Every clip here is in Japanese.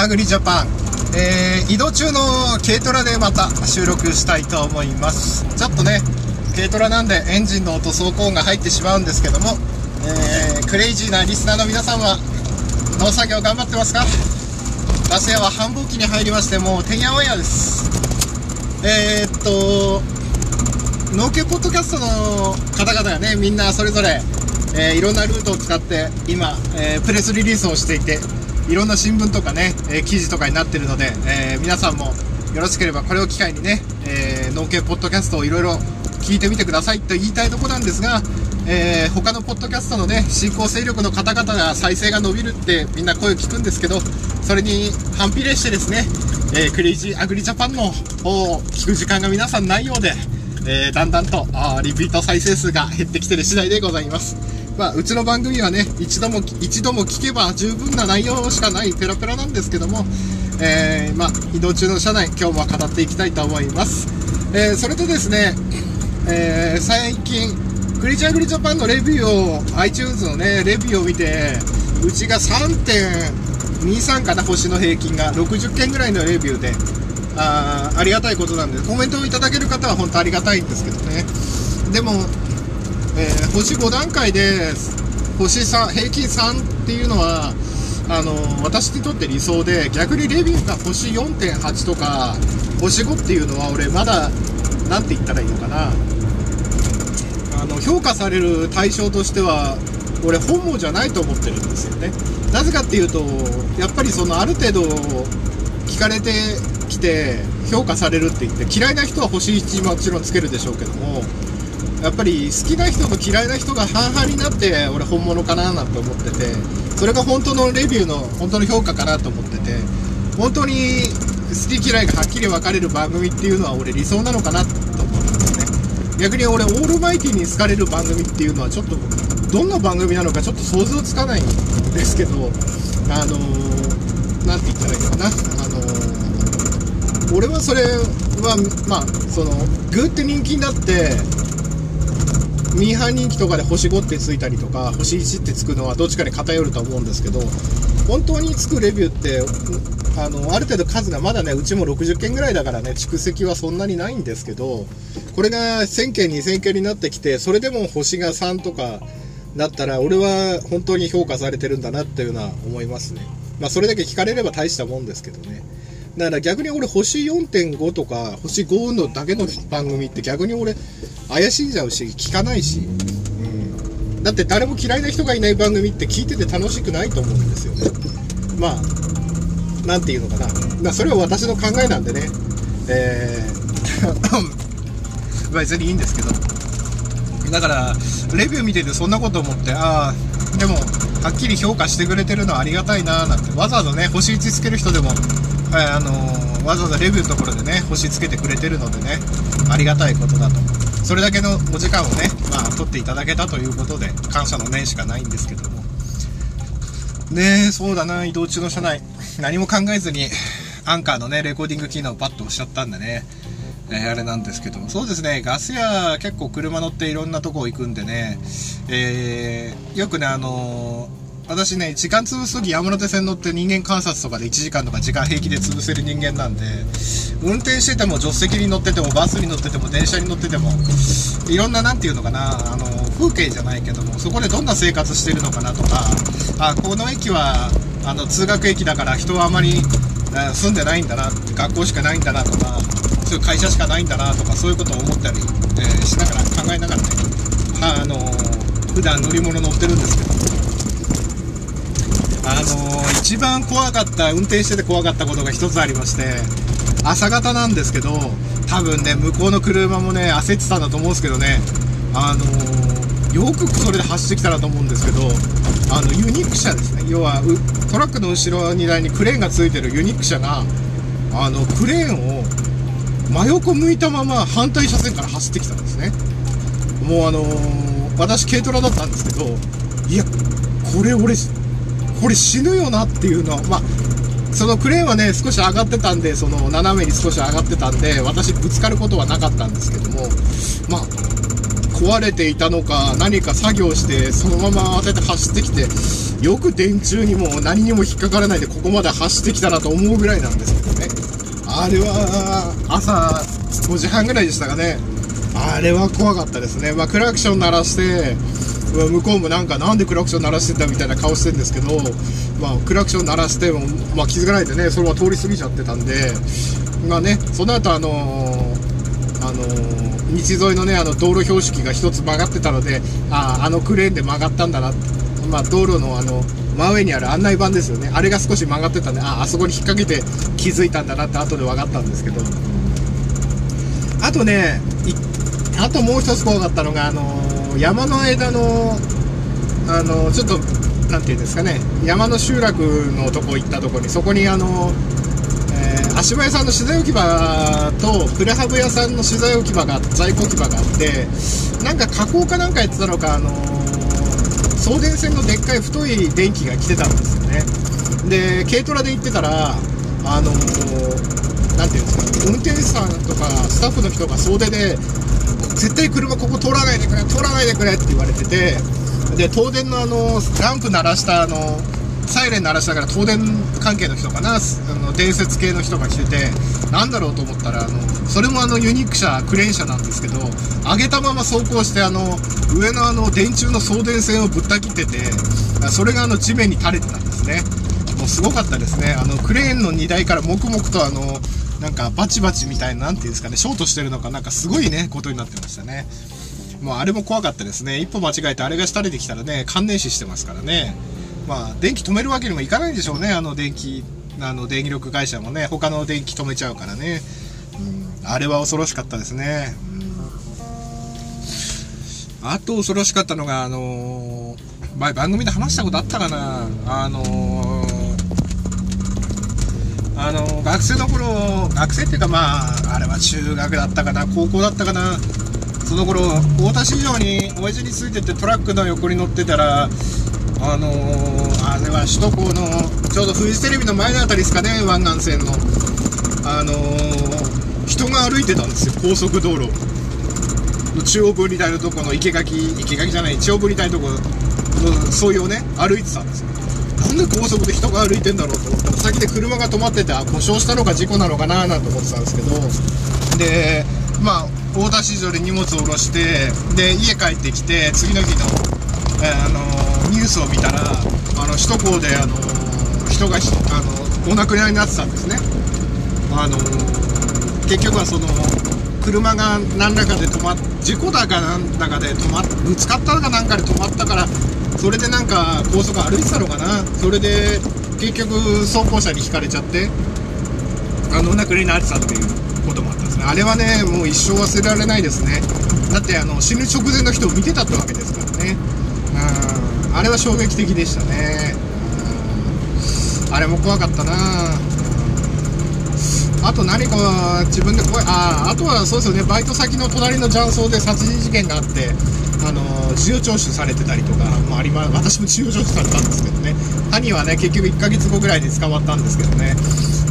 アグリジャパン、えー、移動中の軽トラでまた収録したいと思います。ちょっとね軽トラなんでエンジンの音走行音が入ってしまうんですけども、えー、クレイジーなリスナーの皆さんは農作業頑張ってますか？ガス屋は繁忙期に入りましてもうてんやわんやです。えー、っと農家ポッドキャストの方々がねみんなそれぞれえー、いろんなルートを使って今、えー、プレスリリースをしていていろんな新聞とかね、え、記事とかになってるので、え皆さんもよろしければこれを機会にね、え農系ポッドキャストをいろいろ聞いてみてくださいと言いたいとこなんですが、え他のポッドキャストのね新興勢力の方々が再生が伸びるってみんな声を聞くんですけどそれに反比例してですね、えクレイジーアグリジャパンの方を聞く時間が皆さんないようで、えだんだんとあリピート再生数が減ってきてる次第でございます。まあ、うちの番組はね、一度も、一度も聞けば十分な内容しかないペラペラなんですけども、えー、まあ、移動中の車内、今日も語っていきたいと思います。えー、それとですね、えー、最近、クリチャーグリジャパンのレビューを、iTunes のね、レビューを見て、うちが3.23かな、星の平均が、60件ぐらいのレビューで、あありがたいことなんで、コメントをいただける方は本当ありがたいんですけどね。でも、星5段階で星3平均3っていうのはあの私にとって理想で逆にレビューが星4.8とか星5っていうのは俺まだ何て言ったらいいのかな。あの評価される対象としては俺本望じゃないと思ってるんですよね。なぜかっていうとやっぱりそのある程度聞かれてきて評価されるって言って嫌いな人は星1もちろんつけるでしょうけどもやっぱり好きな人と嫌いな人が半々になって俺本物かななんて思っててそれが本当のレビューの本当の評価かなと思ってて本当に好き嫌いがはっきり分かれる番組っていうのは俺理想なのかなと思うんですね。逆に俺オールマイティに好かれる番組っていうのはちょっとどんな番組なのかちょっと想像つかないんですけどあの何、ー、て言ったらいいのかな。あの、俺はそれはまあそのグーって人気になってミーハー人気とかで星5ってついたりとか星1ってつくのはどっちかに偏ると思うんですけど本当につくレビューってあのある程度数がまだねうちも60件ぐらいだからね蓄積はそんなにないんですけどこれが1000件2000件になってきてそれでも星が3とかだったら俺は本当に評価されてるんだなっていうのは思いますね。まあそれだけ聞かれれば大したもんですけどね。だから逆に俺星4.5とか星5のだけの番組って逆に俺怪しんじゃうし聞かないし、うん、だって誰も嫌いな人がいない番組って聞いてて楽しくないと思うんですよね。まあ何て言うのかな、まあ、それは私の考えなんでね。えー 別にいいんですけど。だからレビュー見ててそんなこと思ってああでもはっきり評価してくれてるのはありがたいなーなんてわざわざね星1つける人でもはい、あのー、わざわざレビューのところでね、星つけてくれてるのでね、ありがたいことだと。それだけのお時間をね、まあ、取っていただけたということで、感謝の念しかないんですけども。ね、そうだな、移動中の車内。何も考えずに、アンカーのね、レコーディング機能をパッと押しちゃったんでね、えー、あれなんですけども、そうですね、ガス屋結構車乗っていろんなとこ行くんでね、えー、よくね、あのー私ね、時間潰すとき山手線乗って人間観察とかで1時間とか時間平気で潰せる人間なんで、運転してても助手席に乗っててもバスに乗ってても電車に乗ってても、いろんな何て言うのかな、あの、風景じゃないけども、そこでどんな生活してるのかなとか、あ、この駅は、あの、通学駅だから人はあまり住んでないんだな、学校しかないんだなとか、そういう会社しかないんだなとか、そういうことを思ったり、えー、しながら考えながらね、あの普段乗り物乗ってるんですけど、あのー、一番怖かった運転してて怖かったことが一つありまして朝方なんですけど多分ね向こうの車もね焦ってたんだと思うんですけどねあのー、よくそれで走ってきたなと思うんですけどあのユニーク車ですね。要はトラックの後ろ荷台にクレーンがついてるユニーク車があのクレーンを真横向いたまま反対車線から走ってきたんですね。もうあのー、私軽トラだったんですけどいやこれ俺これ死ぬよなっていうの。は、まあ、そのクレーンはね、少し上がってたんで、その斜めに少し上がってたんで、私ぶつかることはなかったんですけども、まあ、壊れていたのか、何か作業して、そのまま慌てて走ってきて、よく電柱にも何にも引っかからないでここまで走ってきたなと思うぐらいなんですけどね。あれは朝5時半ぐらいでしたかね。あれは怖かったですね。まあクラクション鳴らして向こうもなんかなんでクラクション鳴らしてんだみたいな顔してるんですけど、まあ、クラクション鳴らしても、まあ、気づかないでねそれは通り過ぎちゃってたんでまあねその後あのー、あのー、道沿いのねあの道路標識が1つ曲がってたのであああのクレーンで曲がったんだなまあ、道路のあの真上にある案内板ですよね。あれが少し曲がってたんでああそこに引っ掛けて気づいたんだなって後で分かったんですけど。あとねあともう一つ怖かったのがあのー山の間のあのちょっと何て言うんですかね。山の集落のとこ行ったとこにそこにあの、えー、足場屋さんの資材置き場とプレハブ屋さんの資材置き場が在庫置き場があってなんか加工かなんかやってたのかあの送電線のでっかい太い電気が来てたんですよね。で軽トラで行ってたらあの何て言うんですか運転手さんとかスタッフの人が総出で絶対車ここ通らないでくれ通らないでくれって言われててで東電のあのランプ鳴らしたあのサイレン鳴らしたから東電関係の人かなあの伝説系の人が来ててなんだろうと思ったらあのそれもあのユニーク車クレーン車なんですけど上げたまま走行してあの上のあの電柱の送電線をぶった切っててそれがあの地面に垂れてたんですね。もうすごかったですね。あのクレーンの荷台から黙々とあのなんかバチバチみたいな、なんていうんですかね、ショートしてるのか、なんかすごいね、ことになってましたね。もうあれも怖かったですね。一歩間違えてあれが廃れてきたらね、感電死してますからね。まあ、電気止めるわけにもいかないんでしょうね、あの電気、あの電力会社もね、他の電気止めちゃうからね。うん、あれは恐ろしかったですね。うん、あと恐ろしかったのが、あのー、前番組で話したことあったかな、あのーあの学生の頃学生っていうかまああれは中学だったかな高校だったかなその頃太田市場に親父についててトラックの横に乗ってたらあの、あれは首都高のちょうどフジテレビの前の辺りですかね湾岸線の。あの、人が歩いてたんですよ高速道路。の中央分離帯のとこの生垣生垣じゃない中央分離帯のとこの沿いをね歩いてたんですよ。なんで高速で人が歩いてんだろうと思ったら先で車が止まってて故障したのか事故なのかななんて思ってたんですけど。でまあ大田市場で荷物を下ろしてで家帰ってきて次の日の、えー、あのニュースを見たらあの首都高であの人があのお亡くなりになってたんですね。あの結局はその車が何らかで止まっ事故だかなんだかで止まっぶつかったかなんかで止まったからそれでなんか高速歩いてたのかな。それで結局走行車にひかれちゃって。あのお亡くなりになってたっていうこともあったんですね。あれはねもう一生忘れられないですね。だってあの死ぬ直前の人を見てたってわけですからね。うんあれは衝撃的でしたね。あれも怖かったなあと何か自分で怖いああとはそうですよね。バイト先の隣の雀荘で殺人事件があってあの事情聴取されてたりとかもありま私も事情聴取されたんですけどね。兄はね結局1ヶ月後ぐらいで捕まったんですけどね。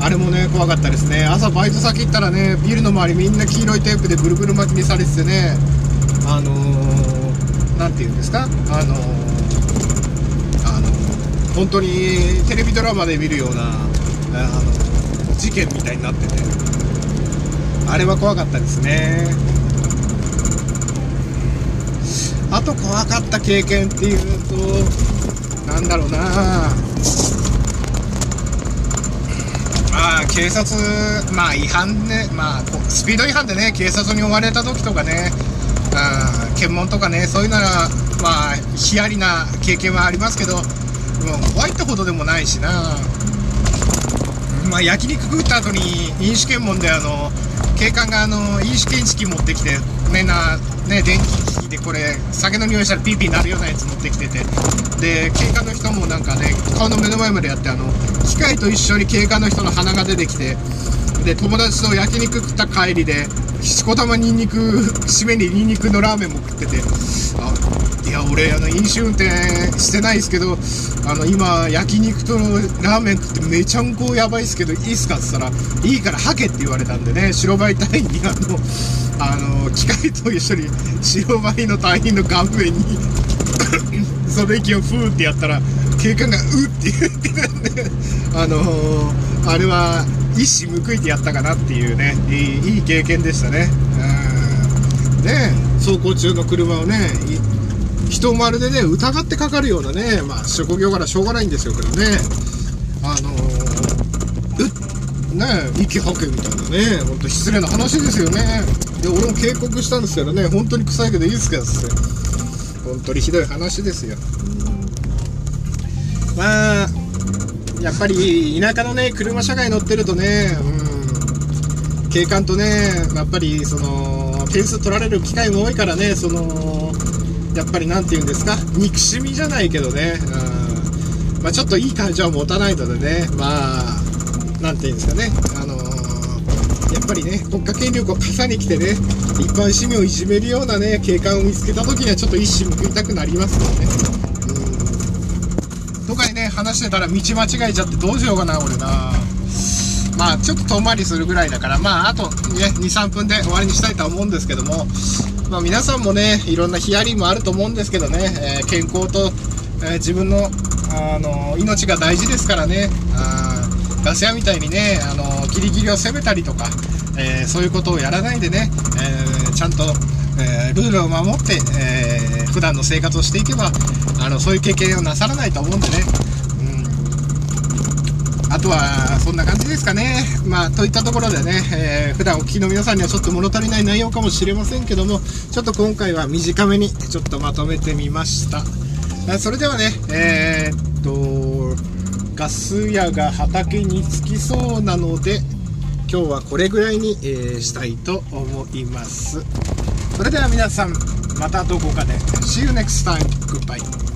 あれもね怖かったですね。朝バイト先行ったらねビルの周りみんな黄色いテープでぐるぐる巻きにされててねあの何、ー、て言うんですか？あのー、あのー、本当にテレビドラマで見るようなあの事件みたいになってて。あれは怖かったですね。あと怖かった経験っていうとなんだろうな。まあ警察まあ違反ね。まあスピード違反でね警察に追われた時とかねあ検問とかねそういうならまあヒヤリな経験はありますけどもう怖いってほどでもないしな。まあ焼肉食った後に飲酒検問であの警官があの飲酒検知器持ってきてみんなね電気機器でこれ酒の匂いしたらピーピーなるようなやつ持ってきててで警官の人もなんかね顔の目の前までやってあの機械と一緒に警官の人の鼻が出てきてで友達と焼肉食った帰りでしこたまにんにく締めににんにくのラーメンも食っててあいや俺あの飲酒運転してないですけどあの今焼肉とラーメン食ってめちゃんこやばいっすけどいいっすかっつったらいいからはけって言われたんでね白バイ隊員にあのあの機械と一緒に白バイの隊員の顔面にその息をフーってやったら警官が「うっ」って言ってねあのー、あれは一矢報いてやったかなっていうねいいいい経験でしたね。うん。ね走行中の車をね人まるでね疑ってかかるようなねまあ職業からしょうがないんですよけどね。あのー、うっね息吐けみたいなねほんと失礼な話ですよね。で俺も警告したんですけどね本当に臭いけどいいですかっつって本当にひどい話ですよ。まあやっぱり田舎のね車社会乗ってるとねうん。警官とねやっぱりその点数取られる機会も多いからねそのやっぱり何て言うんですか？憎しみじゃないけどね、うん。まあ、ちょっといい感情は持たないのでねまあ何て言うんですかね。あのやっぱりね国家権力を傘に来てね一般市民をいじめるようなね警官を見つけた時にはちょっと一矢報いたくなりますよね。話してたら道間違えちゃってどうしようかな俺な。まあちょっと遠回りするぐらいだからまああとね23分で終わりにしたいとは思うんですけども。まあ皆さんもねいろんなヒアリングもあると思うんですけどね、えー、健康と、えー、自分のあの命が大事ですからね。あガス屋みたいにねあのギリギリを攻めたりとか、え、そういうことをやらないでね、えちゃんとえ、ルールを守って、えー、普段の生活をしていけばあのそういう経験をなさらないと思うんでね、あとはそんな感じですかね。まあ、といったところでね、えー、普段お聞きの皆さんにはちょっと物足りない内容かもしれませんけども、ちょっと今回は短めにちょっとまとめてみました。それではね、えー、っと、ガス屋が畑に着きそうなので、今日はこれぐらいに、えー、したいと思います。それでは皆さんまたどこかで See you next time. Goodbye.